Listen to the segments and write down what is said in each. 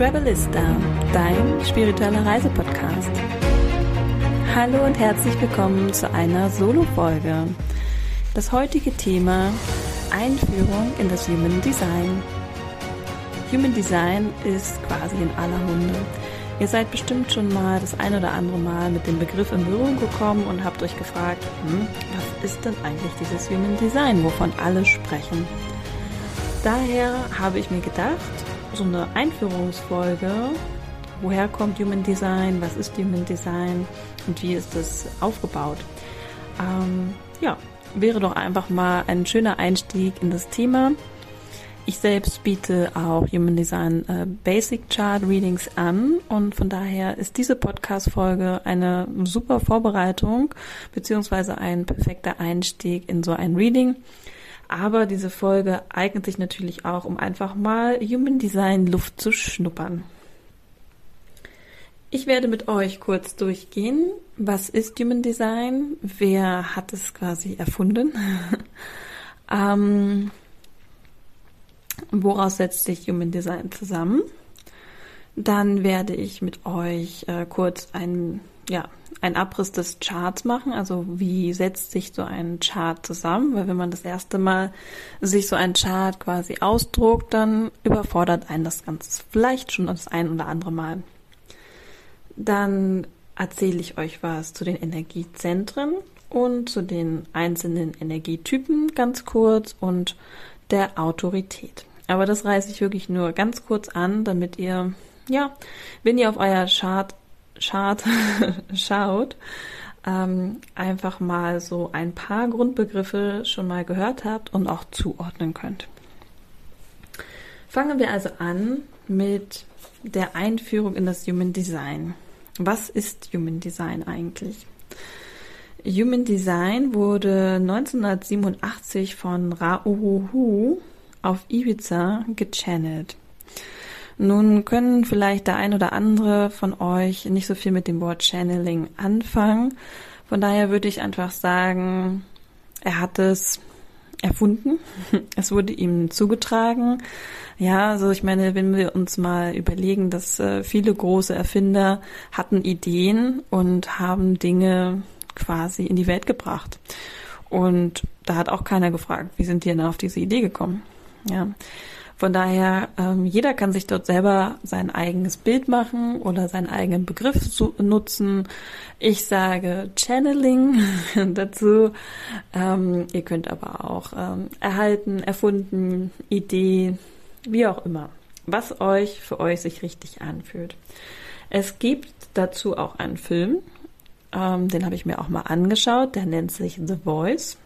Travelista, dein spiritueller Reisepodcast. Hallo und herzlich willkommen zu einer Solo-Folge. Das heutige Thema Einführung in das Human Design. Human Design ist quasi in aller Munde. Ihr seid bestimmt schon mal das ein oder andere Mal mit dem Begriff in Berührung gekommen und habt euch gefragt, hm, was ist denn eigentlich dieses Human Design, wovon alle sprechen? Daher habe ich mir gedacht, so eine Einführungsfolge, woher kommt Human Design, was ist Human Design und wie ist es aufgebaut. Ähm, ja, wäre doch einfach mal ein schöner Einstieg in das Thema. Ich selbst biete auch Human Design äh, Basic Chart Readings an und von daher ist diese Podcast-Folge eine super Vorbereitung beziehungsweise ein perfekter Einstieg in so ein Reading. Aber diese Folge eignet sich natürlich auch, um einfach mal Human Design Luft zu schnuppern. Ich werde mit euch kurz durchgehen. Was ist Human Design? Wer hat es quasi erfunden? ähm, woraus setzt sich Human Design zusammen? Dann werde ich mit euch äh, kurz ein, ja, ein Abriss des Charts machen. Also wie setzt sich so ein Chart zusammen? Weil wenn man das erste Mal sich so ein Chart quasi ausdruckt, dann überfordert einen das Ganze vielleicht schon das ein oder andere Mal. Dann erzähle ich euch was zu den Energiezentren und zu den einzelnen Energietypen ganz kurz und der Autorität. Aber das reiße ich wirklich nur ganz kurz an, damit ihr, ja, wenn ihr auf euer Chart, Chart schaut, ähm, einfach mal so ein paar Grundbegriffe schon mal gehört habt und auch zuordnen könnt. Fangen wir also an mit der Einführung in das Human Design. Was ist Human Design eigentlich? Human Design wurde 1987 von Ra Uruhu auf Ibiza gechannelt. Nun können vielleicht der ein oder andere von euch nicht so viel mit dem Wort Channeling anfangen. Von daher würde ich einfach sagen, er hat es erfunden. Es wurde ihm zugetragen. Ja, also ich meine, wenn wir uns mal überlegen, dass äh, viele große Erfinder hatten Ideen und haben Dinge quasi in die Welt gebracht. Und da hat auch keiner gefragt, wie sind die denn auf diese Idee gekommen? Ja. Von daher, ähm, jeder kann sich dort selber sein eigenes Bild machen oder seinen eigenen Begriff zu, nutzen. Ich sage Channeling dazu. Ähm, ihr könnt aber auch ähm, erhalten, erfunden, Idee, wie auch immer. Was euch für euch sich richtig anfühlt. Es gibt dazu auch einen Film, ähm, den habe ich mir auch mal angeschaut, der nennt sich The Voice.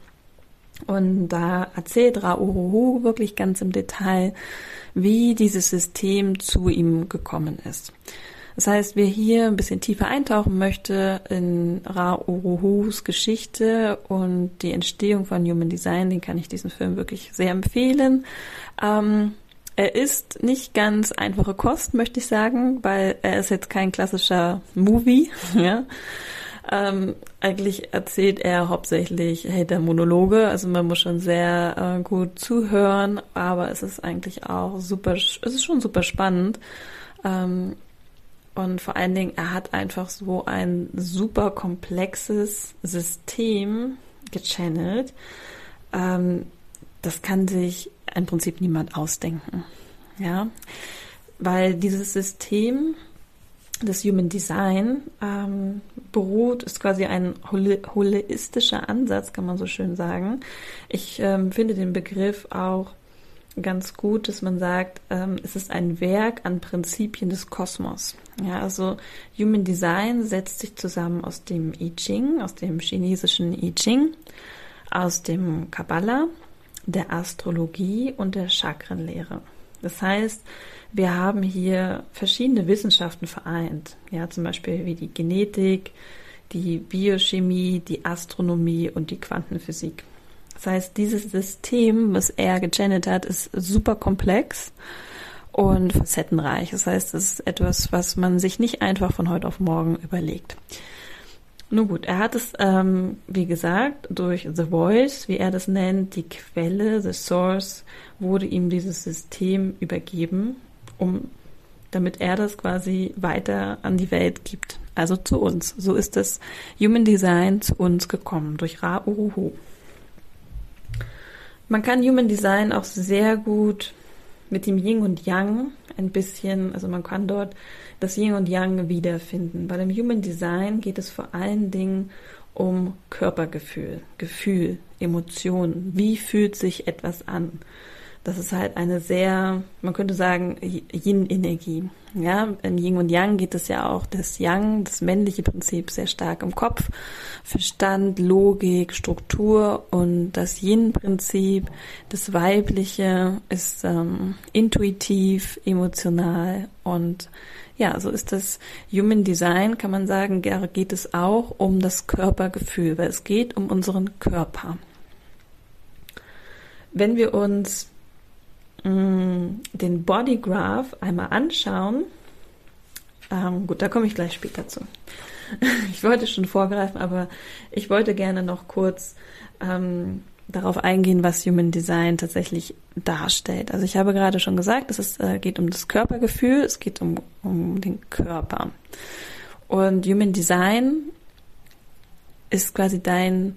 Und da erzählt Rauruhu wirklich ganz im Detail, wie dieses System zu ihm gekommen ist. Das heißt, wer hier ein bisschen tiefer eintauchen möchte in Ra-Uruhus Geschichte und die Entstehung von Human Design, den kann ich diesen Film wirklich sehr empfehlen. Ähm, er ist nicht ganz einfache Kost, möchte ich sagen, weil er ist jetzt kein klassischer Movie, ja. Ähm, eigentlich erzählt er hauptsächlich Hater-Monologe, also man muss schon sehr äh, gut zuhören, aber es ist eigentlich auch super, es ist schon super spannend. Ähm, und vor allen Dingen, er hat einfach so ein super komplexes System gechannelt. Ähm, das kann sich im Prinzip niemand ausdenken. Ja, weil dieses System das Human Design ähm, beruht, ist quasi ein hol holistischer Ansatz, kann man so schön sagen. Ich ähm, finde den Begriff auch ganz gut, dass man sagt, ähm, es ist ein Werk an Prinzipien des Kosmos. Ja, also Human Design setzt sich zusammen aus dem I Ching, aus dem chinesischen I Ching, aus dem Kabbalah, der Astrologie und der Chakrenlehre. Das heißt, wir haben hier verschiedene Wissenschaften vereint. Ja, zum Beispiel wie die Genetik, die Biochemie, die Astronomie und die Quantenphysik. Das heißt, dieses System, was er gechannelt hat, ist super komplex und facettenreich. Das heißt, es ist etwas, was man sich nicht einfach von heute auf morgen überlegt. Nun gut, er hat es, ähm, wie gesagt, durch The Voice, wie er das nennt, die Quelle, the Source, wurde ihm dieses System übergeben um damit er das quasi weiter an die Welt gibt. Also zu uns. So ist das Human Design zu uns gekommen durch Ra Uruhu. Man kann Human Design auch sehr gut mit dem Yin und Yang ein bisschen, also man kann dort das Yin und Yang wiederfinden. Bei dem Human Design geht es vor allen Dingen um Körpergefühl, Gefühl, Emotionen. Wie fühlt sich etwas an? Das ist halt eine sehr, man könnte sagen, Yin-Energie. Ja, in Yin und Yang geht es ja auch das Yang, das männliche Prinzip, sehr stark im Kopf, Verstand, Logik, Struktur und das Yin-Prinzip, das weibliche, ist ähm, intuitiv, emotional und ja, so ist das Human Design, kann man sagen, geht es auch um das Körpergefühl, weil es geht um unseren Körper. Wenn wir uns mm, den Body Graph einmal anschauen, ähm, gut, da komme ich gleich später zu. Ich wollte schon vorgreifen, aber ich wollte gerne noch kurz ähm, darauf eingehen, was Human Design tatsächlich darstellt. Also ich habe gerade schon gesagt, es ist, äh, geht um das Körpergefühl, es geht um, um den Körper. Und Human Design ist quasi dein,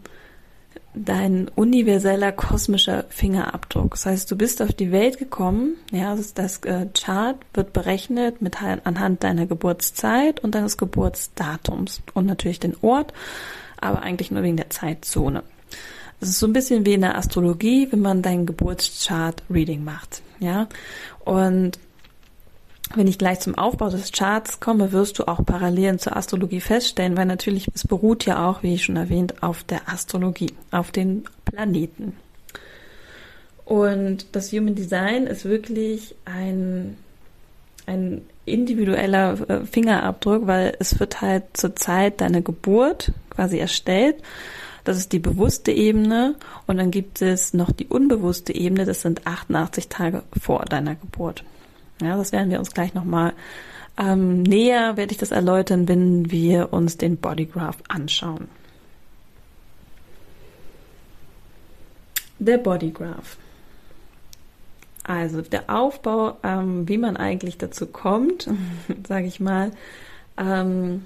dein universeller kosmischer Fingerabdruck. Das heißt, du bist auf die Welt gekommen, ja, das, das äh, Chart wird berechnet mit anhand deiner Geburtszeit und deines Geburtsdatums und natürlich den Ort, aber eigentlich nur wegen der Zeitzone. Es ist so ein bisschen wie in der Astrologie, wenn man deinen Geburtschart-Reading macht. Ja, und wenn ich gleich zum Aufbau des Charts komme, wirst du auch Parallelen zur Astrologie feststellen, weil natürlich es beruht ja auch, wie ich schon erwähnt, auf der Astrologie, auf den Planeten. Und das Human Design ist wirklich ein, ein individueller äh, Fingerabdruck, weil es wird halt zur Zeit deiner Geburt quasi erstellt das ist die bewusste Ebene. Und dann gibt es noch die unbewusste Ebene. Das sind 88 Tage vor deiner Geburt. Ja, das werden wir uns gleich nochmal ähm, näher, werde ich das erläutern, wenn wir uns den Bodygraph anschauen. Der Bodygraph. Also der Aufbau, ähm, wie man eigentlich dazu kommt, sage ich mal, ähm,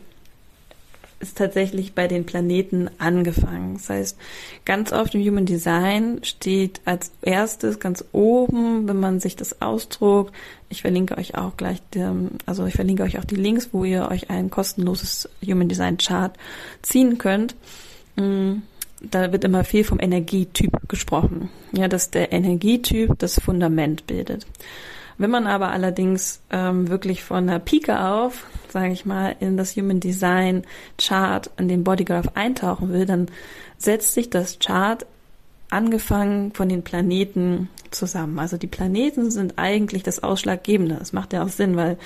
ist tatsächlich bei den Planeten angefangen. Das heißt, ganz oft im Human Design steht als erstes ganz oben, wenn man sich das ausdruckt, ich verlinke euch auch gleich, die, also ich verlinke euch auch die Links, wo ihr euch ein kostenloses Human Design Chart ziehen könnt. Mm, da wird immer viel vom Energietyp gesprochen. Ja, dass der Energietyp das Fundament bildet. Wenn man aber allerdings ähm, wirklich von der Pike auf, sage ich mal, in das Human Design Chart, in den Bodygraph eintauchen will, dann setzt sich das Chart angefangen von den Planeten zusammen. Also die Planeten sind eigentlich das Ausschlaggebende. Das macht ja auch Sinn, weil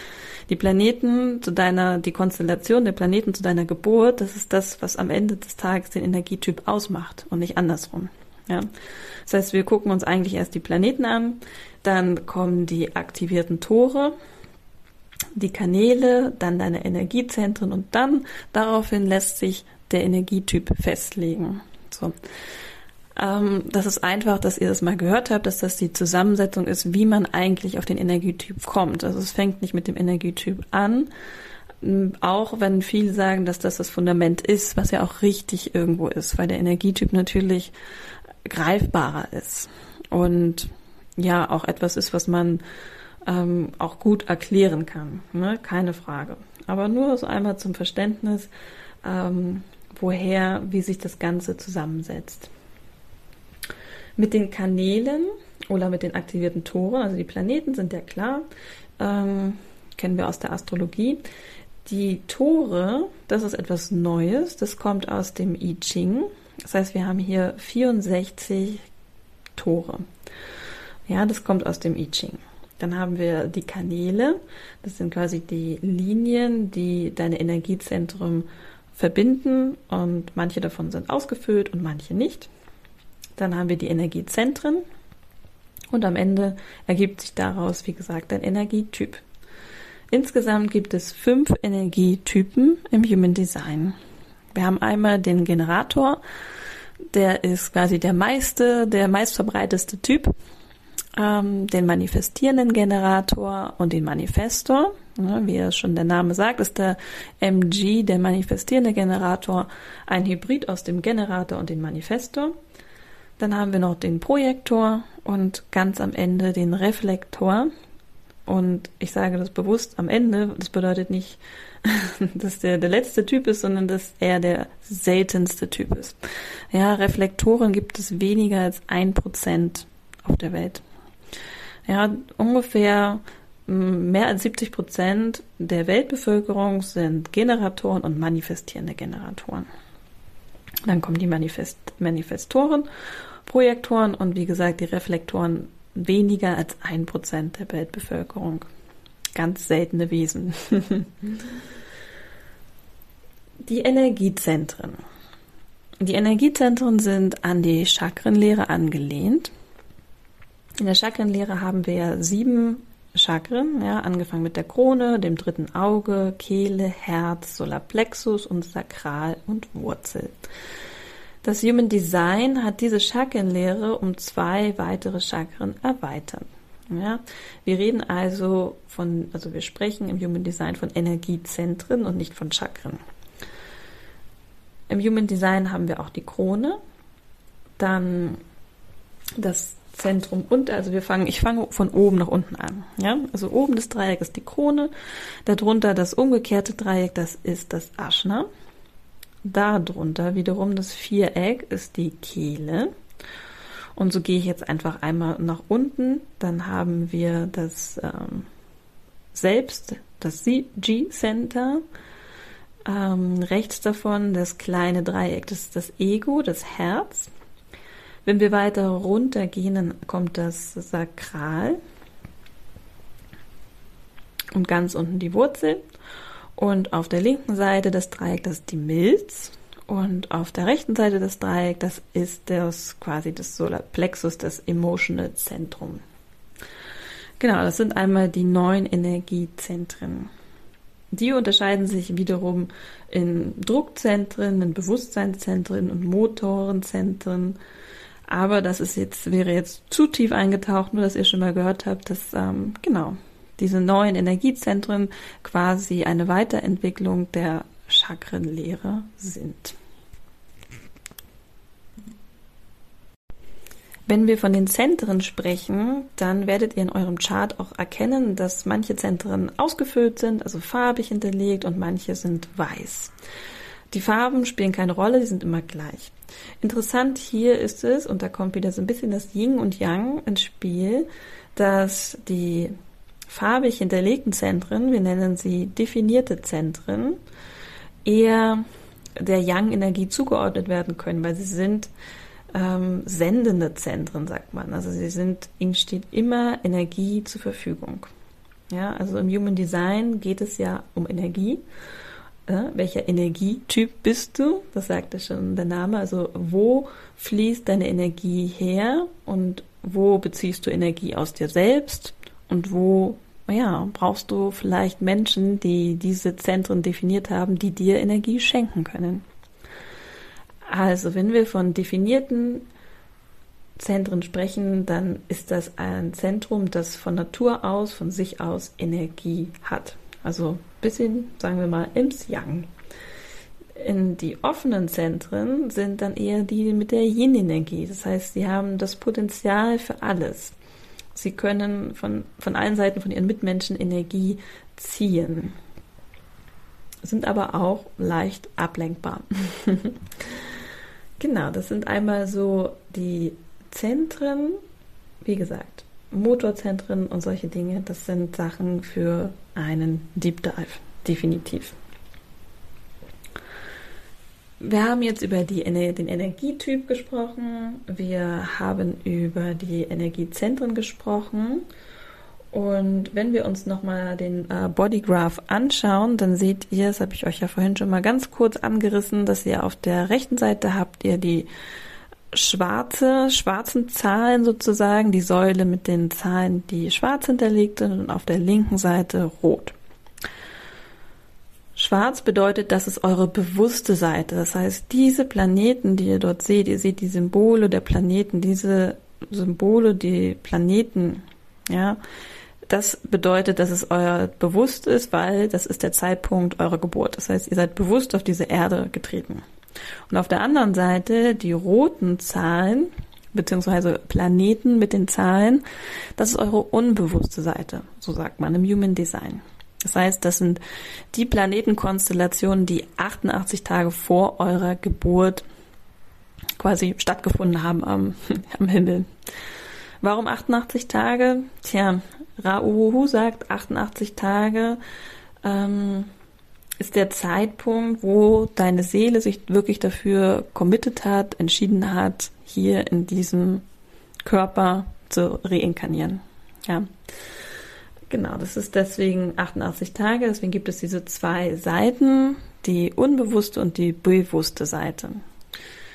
die Planeten zu deiner, die Konstellation der Planeten zu deiner Geburt, das ist das, was am Ende des Tages den Energietyp ausmacht und nicht andersrum. Ja. Das heißt, wir gucken uns eigentlich erst die Planeten an, dann kommen die aktivierten Tore, die Kanäle, dann deine Energiezentren und dann daraufhin lässt sich der Energietyp festlegen. So. Ähm, das ist einfach, dass ihr das mal gehört habt, dass das die Zusammensetzung ist, wie man eigentlich auf den Energietyp kommt. Also es fängt nicht mit dem Energietyp an, auch wenn viele sagen, dass das das Fundament ist, was ja auch richtig irgendwo ist, weil der Energietyp natürlich greifbarer ist. Und ja auch etwas ist, was man ähm, auch gut erklären kann. Ne? Keine Frage. Aber nur so einmal zum Verständnis, ähm, woher, wie sich das Ganze zusammensetzt. Mit den Kanälen oder mit den aktivierten Toren, also die Planeten sind ja klar, ähm, kennen wir aus der Astrologie. Die Tore, das ist etwas Neues, das kommt aus dem I Ching. Das heißt, wir haben hier 64 Tore. Ja, das kommt aus dem I Ching. Dann haben wir die Kanäle. Das sind quasi die Linien, die deine Energiezentrum verbinden und manche davon sind ausgefüllt und manche nicht. Dann haben wir die Energiezentren und am Ende ergibt sich daraus, wie gesagt, ein Energietyp. Insgesamt gibt es fünf Energietypen im Human Design. Wir haben einmal den Generator, der ist quasi der meiste, der meistverbreiteste Typ. Ähm, den manifestierenden Generator und den Manifestor. Ja, wie es schon der Name sagt, ist der MG, der manifestierende Generator, ein Hybrid aus dem Generator und dem Manifestor. Dann haben wir noch den Projektor und ganz am Ende den Reflektor. Und ich sage das bewusst am Ende, das bedeutet nicht, dass der der letzte Typ ist, sondern dass er der seltenste Typ ist. Ja, Reflektoren gibt es weniger als ein Prozent auf der Welt. Ja, ungefähr mm, mehr als 70 Prozent der Weltbevölkerung sind Generatoren und manifestierende Generatoren. Dann kommen die Manifest Manifestoren, Projektoren und wie gesagt die Reflektoren weniger als ein Prozent der Weltbevölkerung. Ganz seltene Wesen. die Energiezentren. Die Energiezentren sind an die Chakrenlehre angelehnt. In der Chakrenlehre haben wir sieben Chakren, ja, angefangen mit der Krone, dem dritten Auge, Kehle, Herz, Solarplexus und Sakral und Wurzel. Das Human Design hat diese Chakrenlehre um zwei weitere Chakren erweitert. Ja, wir reden also von, also wir sprechen im Human Design von Energiezentren und nicht von Chakren. Im Human Design haben wir auch die Krone, dann das Zentrum und also wir fangen, ich fange von oben nach unten an. Ja, also oben das Dreieck ist die Krone, darunter das umgekehrte Dreieck, das ist das Aschna. Darunter wiederum das Viereck ist die Kehle. Und so gehe ich jetzt einfach einmal nach unten. Dann haben wir das ähm, Selbst, das G-Center. Ähm, rechts davon das kleine Dreieck, das ist das Ego, das Herz. Wenn wir weiter runter gehen, dann kommt das Sakral und ganz unten die Wurzel. Und auf der linken Seite das Dreieck, das ist die Milz. Und auf der rechten Seite des Dreiecks, das ist das quasi das Solarplexus, das Emotional Zentrum. Genau, das sind einmal die neun Energiezentren. Die unterscheiden sich wiederum in Druckzentren, in Bewusstseinszentren und Motorenzentren aber das ist jetzt, wäre jetzt zu tief eingetaucht, nur dass ihr schon mal gehört habt, dass, ähm, genau, diese neuen Energiezentren quasi eine Weiterentwicklung der Chakrenlehre sind. Wenn wir von den Zentren sprechen, dann werdet ihr in eurem Chart auch erkennen, dass manche Zentren ausgefüllt sind, also farbig hinterlegt und manche sind weiß. Die Farben spielen keine Rolle, die sind immer gleich. Interessant hier ist es, und da kommt wieder so ein bisschen das Yin und Yang ins Spiel, dass die farbig hinterlegten Zentren, wir nennen sie definierte Zentren, eher der Yang-Energie zugeordnet werden können, weil sie sind ähm, sendende Zentren, sagt man. Also sie sind, ihnen steht immer Energie zur Verfügung. Ja, also im Human Design geht es ja um Energie ja, welcher Energietyp bist du? Das sagte schon der Name. Also wo fließt deine Energie her und wo beziehst du Energie aus dir selbst und wo ja, brauchst du vielleicht Menschen, die diese Zentren definiert haben, die dir Energie schenken können. Also, wenn wir von definierten Zentren sprechen, dann ist das ein Zentrum, das von Natur aus, von sich aus Energie hat. Also bisschen, sagen wir mal, im Yang. In die offenen Zentren sind dann eher die mit der Yin-Energie. Das heißt, sie haben das Potenzial für alles. Sie können von, von allen Seiten von ihren Mitmenschen Energie ziehen, sind aber auch leicht ablenkbar. genau, das sind einmal so die Zentren, wie gesagt, Motorzentren und solche Dinge, das sind Sachen für einen Deep Dive, definitiv. Wir haben jetzt über die, den Energietyp gesprochen, wir haben über die Energiezentren gesprochen und wenn wir uns nochmal den äh, Bodygraph anschauen, dann seht ihr, das habe ich euch ja vorhin schon mal ganz kurz angerissen, dass ihr auf der rechten Seite habt ihr die schwarze, schwarzen Zahlen sozusagen, die Säule mit den Zahlen, die schwarz hinterlegt sind und auf der linken Seite rot. Schwarz bedeutet, das ist eure bewusste Seite. Das heißt, diese Planeten, die ihr dort seht, ihr seht die Symbole der Planeten, diese Symbole, die Planeten, ja, das bedeutet, dass es euer bewusst ist, weil das ist der Zeitpunkt eurer Geburt. Das heißt, ihr seid bewusst auf diese Erde getreten. Und auf der anderen Seite die roten Zahlen, beziehungsweise Planeten mit den Zahlen, das ist eure unbewusste Seite, so sagt man im Human Design. Das heißt, das sind die Planetenkonstellationen, die 88 Tage vor eurer Geburt quasi stattgefunden haben am, am Himmel. Warum 88 Tage? Tja, Rauhu sagt 88 Tage ähm, ist der Zeitpunkt, wo deine Seele sich wirklich dafür committed hat, entschieden hat, hier in diesem Körper zu reinkarnieren. Ja. Genau, das ist deswegen 88 Tage, deswegen gibt es diese zwei Seiten, die unbewusste und die bewusste Seite.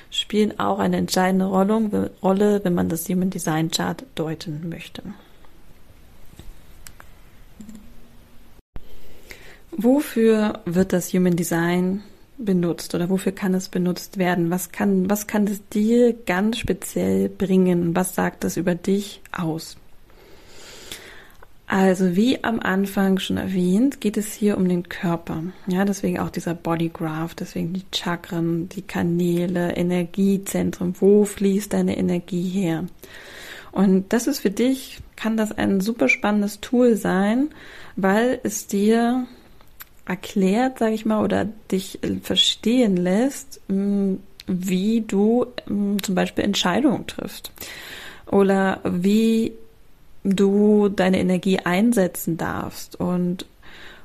Spielen auch eine entscheidende Rolle, wenn man das Human Design Chart deuten möchte. Wofür wird das Human Design benutzt oder wofür kann es benutzt werden? Was kann, was kann es dir ganz speziell bringen? Was sagt es über dich aus? Also wie am Anfang schon erwähnt, geht es hier um den Körper. Ja, deswegen auch dieser Bodygraph, deswegen die Chakren, die Kanäle, Energiezentren. Wo fließt deine Energie her? Und das ist für dich, kann das ein super spannendes Tool sein, weil es dir erklärt, sage ich mal, oder dich äh, verstehen lässt, mm, wie du mm, zum Beispiel Entscheidungen triffst oder wie du deine Energie einsetzen darfst und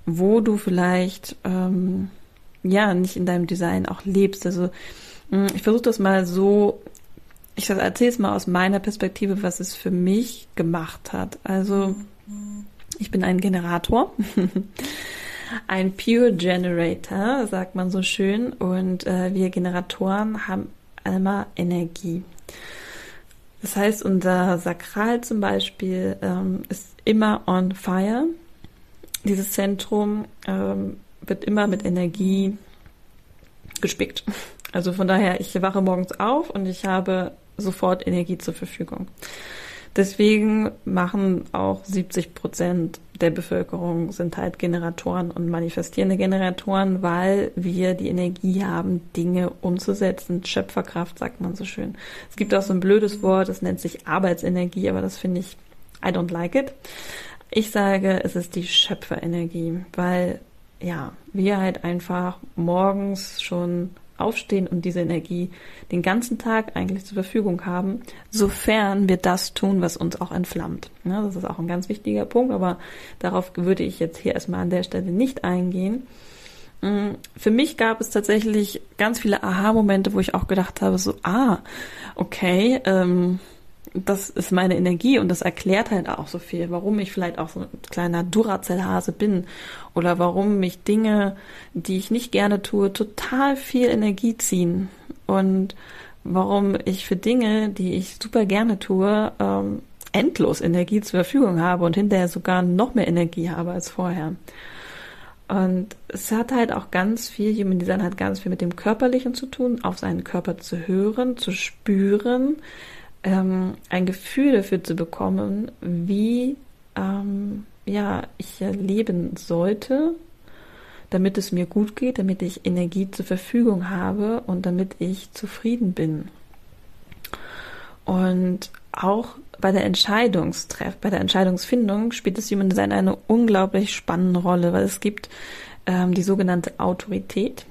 wo du vielleicht ähm, ja nicht in deinem Design auch lebst. Also mm, ich versuche das mal so, ich erzähle es mal aus meiner Perspektive, was es für mich gemacht hat. Also ich bin ein Generator. ein Pure Generator, sagt man so schön. Und äh, wir Generatoren haben einmal Energie. Das heißt, unser Sakral zum Beispiel ähm, ist immer on fire. Dieses Zentrum ähm, wird immer mit Energie gespickt. Also von daher, ich wache morgens auf und ich habe sofort Energie zur Verfügung. Deswegen machen auch 70 Prozent der Bevölkerung sind halt Generatoren und manifestierende Generatoren, weil wir die Energie haben, Dinge umzusetzen. Schöpferkraft sagt man so schön. Es gibt auch so ein blödes Wort, das nennt sich Arbeitsenergie, aber das finde ich, I don't like it. Ich sage, es ist die Schöpferenergie, weil ja, wir halt einfach morgens schon aufstehen und diese Energie den ganzen Tag eigentlich zur Verfügung haben, sofern wir das tun, was uns auch entflammt. Ja, das ist auch ein ganz wichtiger Punkt, aber darauf würde ich jetzt hier erstmal an der Stelle nicht eingehen. Mm, für mich gab es tatsächlich ganz viele Aha-Momente, wo ich auch gedacht habe, so, ah, okay, ähm, das ist meine Energie und das erklärt halt auch so viel, warum ich vielleicht auch so ein kleiner Duracell-Hase bin oder warum mich Dinge, die ich nicht gerne tue, total viel Energie ziehen und warum ich für Dinge, die ich super gerne tue, ähm, endlos Energie zur Verfügung habe und hinterher sogar noch mehr Energie habe als vorher. Und es hat halt auch ganz viel, Human Design hat ganz viel mit dem Körperlichen zu tun, auf seinen Körper zu hören, zu spüren, ähm, ein Gefühl dafür zu bekommen, wie ähm, ja, ich leben sollte, damit es mir gut geht, damit ich Energie zur Verfügung habe und damit ich zufrieden bin. Und auch bei der Entscheidungstreff, bei der Entscheidungsfindung spielt das Human Design eine unglaublich spannende Rolle, weil es gibt ähm, die sogenannte Autorität.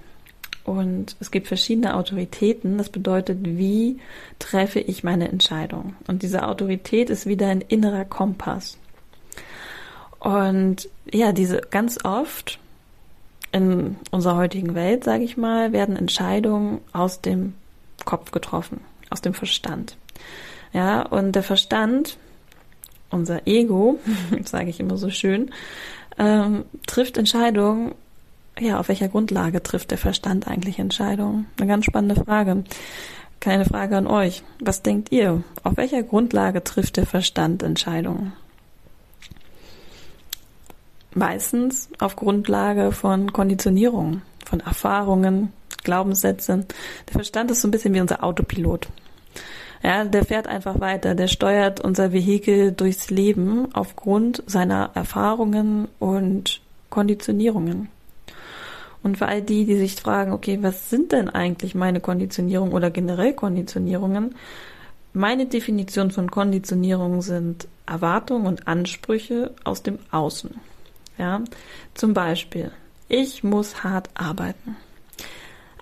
Und es gibt verschiedene Autoritäten. Das bedeutet, wie treffe ich meine Entscheidung? Und diese Autorität ist wieder ein innerer Kompass. Und ja, diese ganz oft in unserer heutigen Welt, sage ich mal, werden Entscheidungen aus dem Kopf getroffen, aus dem Verstand. Ja, und der Verstand, unser Ego, sage ich immer so schön, ähm, trifft Entscheidungen ja, auf welcher Grundlage trifft der Verstand eigentlich Entscheidungen? Eine ganz spannende Frage. Keine Frage an euch. Was denkt ihr? Auf welcher Grundlage trifft der Verstand Entscheidungen? Meistens auf Grundlage von Konditionierungen, von Erfahrungen, Glaubenssätzen. Der Verstand ist so ein bisschen wie unser Autopilot. Ja, der fährt einfach weiter, der steuert unser Vehikel durchs Leben aufgrund seiner Erfahrungen und Konditionierungen. Und für all die, die sich fragen, okay, was sind denn eigentlich meine Konditionierungen oder generell Konditionierungen? Meine Definition von Konditionierung sind Erwartungen und Ansprüche aus dem Außen. Ja, zum Beispiel, ich muss hart arbeiten.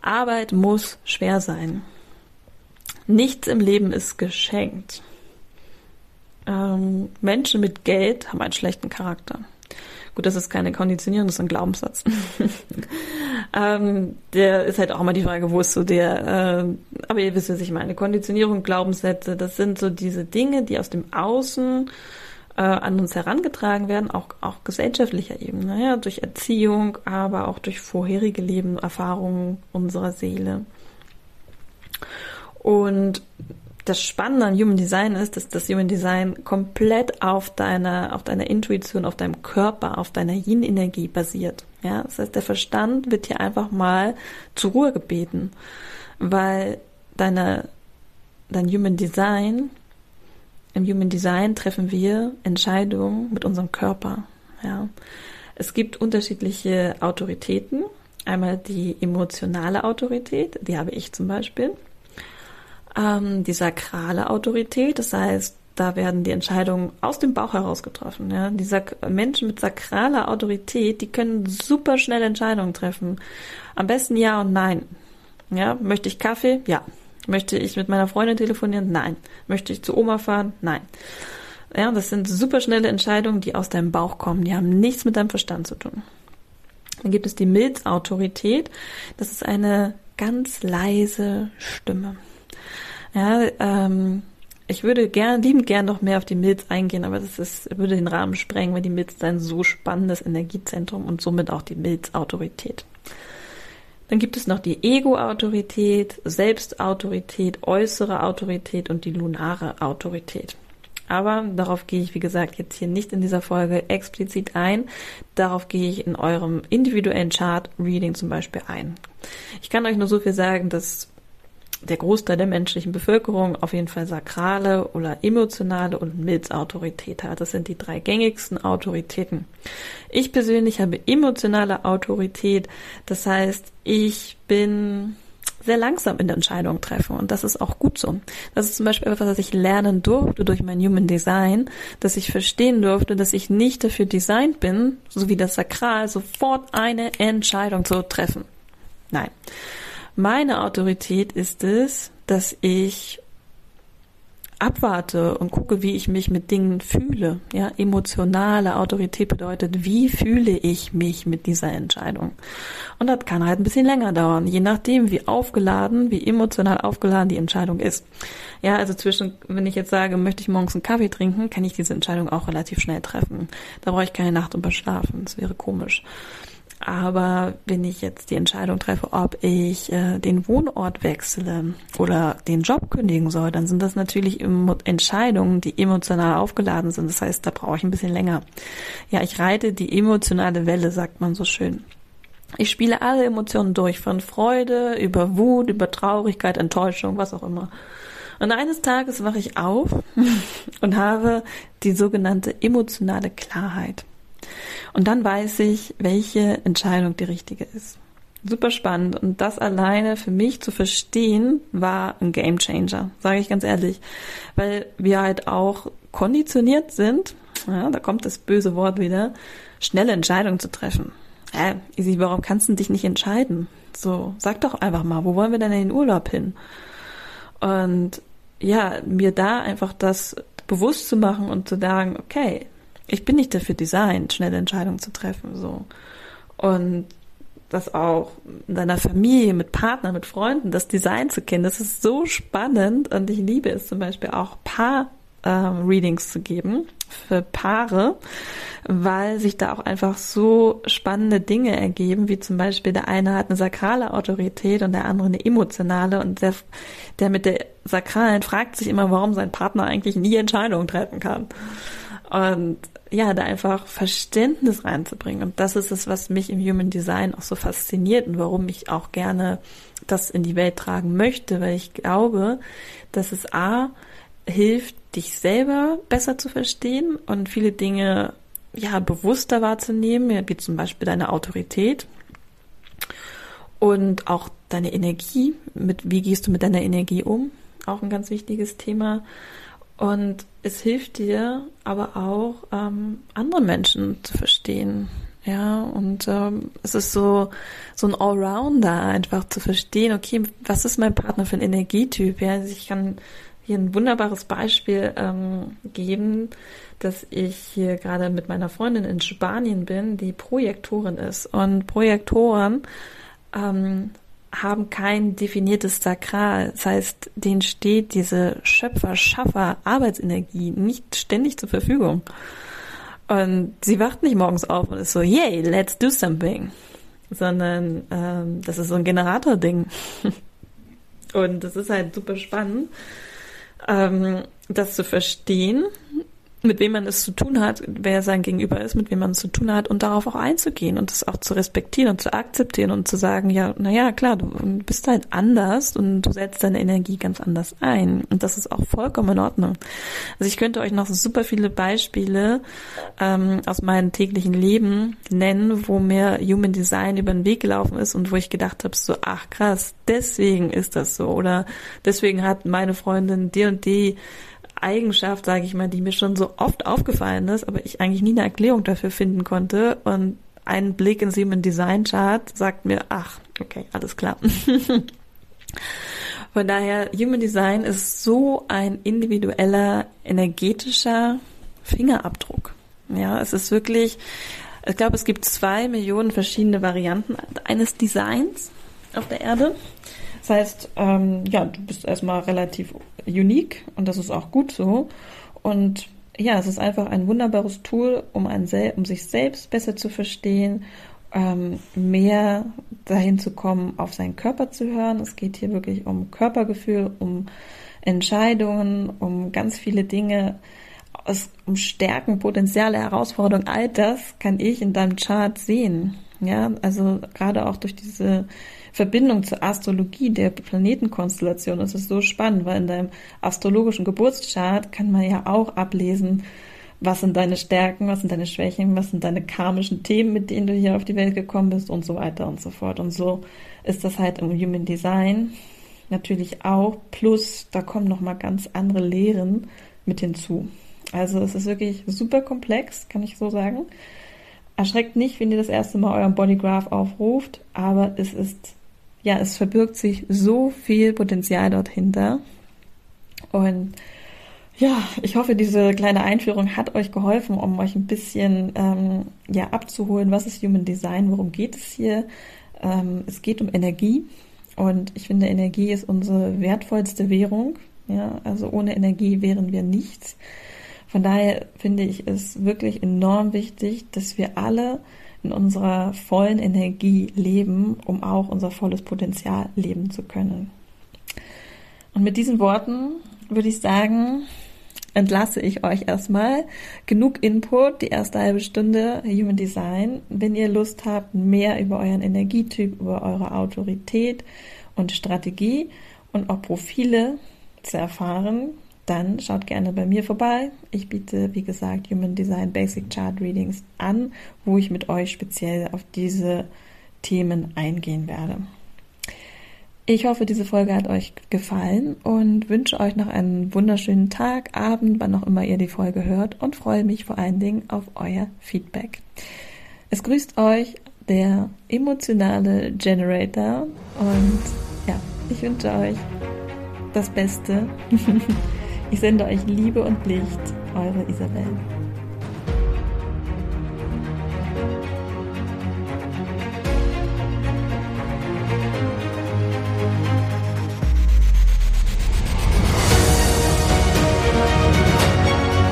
Arbeit muss schwer sein. Nichts im Leben ist geschenkt. Ähm, Menschen mit Geld haben einen schlechten Charakter. Gut, das ist keine Konditionierung, das ist ein Glaubenssatz. ähm, der ist halt auch immer die Frage, wo ist so der, äh, aber ihr wisst, was ich meine. Konditionierung, Glaubenssätze, das sind so diese Dinge, die aus dem Außen äh, an uns herangetragen werden, auch, auch gesellschaftlicher Ebene, ja, durch Erziehung, aber auch durch vorherige Leben, Erfahrungen unserer Seele. Und das Spannende an Human Design ist, dass das Human Design komplett auf deiner, auf deiner Intuition, auf deinem Körper, auf deiner Yin-Energie basiert. Ja, das heißt, der Verstand wird hier einfach mal zur Ruhe gebeten, weil deine, dein Human Design, im Human Design treffen wir Entscheidungen mit unserem Körper. Ja, es gibt unterschiedliche Autoritäten. Einmal die emotionale Autorität, die habe ich zum Beispiel ähm, die sakrale Autorität. Das heißt, da werden die Entscheidungen aus dem Bauch heraus getroffen. Ja? Die Sak Menschen mit sakraler Autorität, die können super schnell Entscheidungen treffen. Am besten ja und nein. Ja, möchte ich Kaffee? Ja. Möchte ich mit meiner Freundin telefonieren? Nein. Möchte ich zu Oma fahren? Nein. Ja, das sind super schnelle Entscheidungen, die aus deinem Bauch kommen. Die haben nichts mit deinem Verstand zu tun. Dann gibt es die Milzautorität. Das ist eine ganz leise Stimme. Ja, ähm, ich würde gern, liebend gern noch mehr auf die Milz eingehen, aber das ist, würde den Rahmen sprengen, weil die Milz ist ein so spannendes Energiezentrum und somit auch die Milz-Autorität. Dann gibt es noch die Ego-Autorität, Selbstautorität, äußere Autorität und die lunare Autorität. Aber darauf gehe ich, wie gesagt, jetzt hier nicht in dieser Folge explizit ein. Darauf gehe ich in eurem individuellen Chart-Reading zum Beispiel ein. Ich kann euch nur so viel sagen, dass der Großteil der menschlichen Bevölkerung auf jeden Fall sakrale oder emotionale und Milzautorität hat. Das sind die drei gängigsten Autoritäten. Ich persönlich habe emotionale Autorität. Das heißt, ich bin sehr langsam in der Entscheidung treffen und das ist auch gut so. Das ist zum Beispiel etwas, was ich lernen durfte durch mein Human Design, dass ich verstehen durfte, dass ich nicht dafür designt bin, so wie das Sakral, sofort eine Entscheidung zu treffen. Nein. Meine Autorität ist es, dass ich abwarte und gucke, wie ich mich mit Dingen fühle. Ja, emotionale Autorität bedeutet, wie fühle ich mich mit dieser Entscheidung? Und das kann halt ein bisschen länger dauern, je nachdem, wie aufgeladen, wie emotional aufgeladen die Entscheidung ist. Ja, also zwischen, wenn ich jetzt sage, möchte ich morgens einen Kaffee trinken, kann ich diese Entscheidung auch relativ schnell treffen. Da brauche ich keine Nacht drüber schlafen. Das wäre komisch. Aber wenn ich jetzt die Entscheidung treffe, ob ich äh, den Wohnort wechsle oder den Job kündigen soll, dann sind das natürlich Entscheidungen, die emotional aufgeladen sind. Das heißt, da brauche ich ein bisschen länger. Ja, ich reite die emotionale Welle, sagt man so schön. Ich spiele alle Emotionen durch, von Freude über Wut, über Traurigkeit, Enttäuschung, was auch immer. Und eines Tages wache ich auf und habe die sogenannte emotionale Klarheit. Und dann weiß ich, welche Entscheidung die richtige ist. Super spannend. Und das alleine für mich zu verstehen, war ein Game Changer, sage ich ganz ehrlich. Weil wir halt auch konditioniert sind, ja, da kommt das böse Wort wieder, schnelle Entscheidungen zu treffen. Äh, Isi, warum kannst du dich nicht entscheiden? So, sag doch einfach mal, wo wollen wir denn in den Urlaub hin? Und ja, mir da einfach das bewusst zu machen und zu sagen, okay, ich bin nicht dafür designt, schnelle Entscheidungen zu treffen, so. Und das auch in deiner Familie, mit Partnern, mit Freunden, das Design zu kennen, das ist so spannend und ich liebe es zum Beispiel auch Paar ähm, Readings zu geben für Paare, weil sich da auch einfach so spannende Dinge ergeben, wie zum Beispiel der eine hat eine sakrale Autorität und der andere eine emotionale und der, der mit der sakralen fragt sich immer, warum sein Partner eigentlich nie Entscheidungen treffen kann. Und ja, da einfach Verständnis reinzubringen. Und das ist es, was mich im Human Design auch so fasziniert und warum ich auch gerne das in die Welt tragen möchte, weil ich glaube, dass es A hilft, dich selber besser zu verstehen und viele Dinge ja bewusster wahrzunehmen, wie zum Beispiel deine Autorität und auch deine Energie. Mit wie gehst du mit deiner Energie um? Auch ein ganz wichtiges Thema. Und es hilft dir aber auch, ähm, andere Menschen zu verstehen. Ja, und ähm, es ist so, so ein Allrounder einfach zu verstehen, okay, was ist mein Partner für ein Energietyp? Ja, also ich kann hier ein wunderbares Beispiel ähm, geben, dass ich hier gerade mit meiner Freundin in Spanien bin, die Projektorin ist. Und Projektoren ähm, haben kein definiertes Sakral. Das heißt, denen steht diese Schöpfer, Schaffer, Arbeitsenergie nicht ständig zur Verfügung. Und sie wacht nicht morgens auf und ist so, yay, let's do something. Sondern ähm, das ist so ein Generator-Ding. und das ist halt super spannend, ähm, das zu verstehen mit wem man es zu tun hat, wer sein Gegenüber ist, mit wem man es zu tun hat und darauf auch einzugehen und das auch zu respektieren und zu akzeptieren und zu sagen, ja, naja, klar, du bist halt anders und du setzt deine Energie ganz anders ein und das ist auch vollkommen in Ordnung. Also ich könnte euch noch super viele Beispiele ähm, aus meinem täglichen Leben nennen, wo mir Human Design über den Weg gelaufen ist und wo ich gedacht habe, so, ach krass, deswegen ist das so oder deswegen hat meine Freundin die und die Eigenschaft, sage ich mal, die mir schon so oft aufgefallen ist, aber ich eigentlich nie eine Erklärung dafür finden konnte. Und ein Blick in Human Design Chart sagt mir, ach, okay, alles klar. Von daher, Human Design ist so ein individueller, energetischer Fingerabdruck. Ja, es ist wirklich, ich glaube, es gibt zwei Millionen verschiedene Varianten eines Designs auf der Erde. Das heißt, ähm, ja, du bist erstmal relativ unique und das ist auch gut so. Und ja, es ist einfach ein wunderbares Tool, um, ein um sich selbst besser zu verstehen, ähm, mehr dahin zu kommen, auf seinen Körper zu hören. Es geht hier wirklich um Körpergefühl, um Entscheidungen, um ganz viele Dinge, um Stärken, Potenziale, Herausforderungen. All das kann ich in deinem Chart sehen. Ja, also gerade auch durch diese Verbindung zur Astrologie der Planetenkonstellation ist es so spannend, weil in deinem astrologischen Geburtschart kann man ja auch ablesen, was sind deine Stärken, was sind deine Schwächen, was sind deine karmischen Themen, mit denen du hier auf die Welt gekommen bist und so weiter und so fort. Und so ist das halt im Human Design natürlich auch. Plus, da kommen nochmal ganz andere Lehren mit hinzu. Also es ist wirklich super komplex, kann ich so sagen. Erschreckt nicht, wenn ihr das erste Mal euren Bodygraph aufruft, aber es ist ja, es verbirgt sich so viel Potenzial dort hinter. Und ja, ich hoffe, diese kleine Einführung hat euch geholfen, um euch ein bisschen ähm, ja, abzuholen, was ist Human Design, worum geht es hier. Ähm, es geht um Energie und ich finde, Energie ist unsere wertvollste Währung. Ja, also ohne Energie wären wir nichts. Von daher finde ich es wirklich enorm wichtig, dass wir alle in unserer vollen Energie leben, um auch unser volles Potenzial leben zu können. Und mit diesen Worten würde ich sagen, entlasse ich euch erstmal. Genug Input, die erste halbe Stunde Human Design. Wenn ihr Lust habt, mehr über euren Energietyp, über eure Autorität und Strategie und auch Profile zu erfahren, dann schaut gerne bei mir vorbei. Ich biete, wie gesagt, Human Design Basic Chart Readings an, wo ich mit euch speziell auf diese Themen eingehen werde. Ich hoffe, diese Folge hat euch gefallen und wünsche euch noch einen wunderschönen Tag, Abend, wann auch immer ihr die Folge hört und freue mich vor allen Dingen auf euer Feedback. Es grüßt euch der emotionale Generator und ja, ich wünsche euch das Beste. Ich sende euch Liebe und Licht, eure Isabel.